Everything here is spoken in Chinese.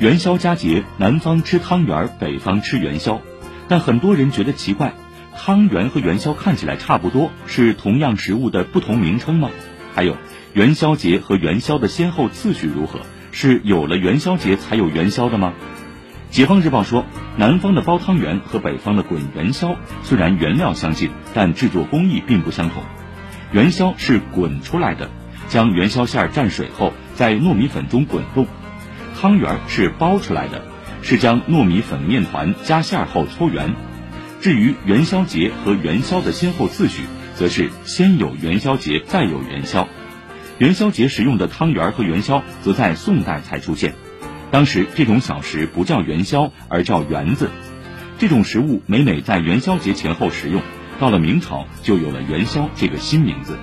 元宵佳节，南方吃汤圆，北方吃元宵，但很多人觉得奇怪，汤圆和元宵看起来差不多，是同样食物的不同名称吗？还有，元宵节和元宵的先后次序如何？是有了元宵节才有元宵的吗？解放日报说，南方的包汤圆和北方的滚元宵虽然原料相近，但制作工艺并不相同。元宵是滚出来的，将元宵馅蘸水后，在糯米粉中滚动。汤圆是包出来的，是将糯米粉面团加馅后搓圆。至于元宵节和元宵的先后次序，则是先有元宵节，再有元宵。元宵节食用的汤圆和元宵，则在宋代才出现。当时这种小食不叫元宵，而叫圆子。这种食物每每在元宵节前后食用，到了明朝就有了元宵这个新名字。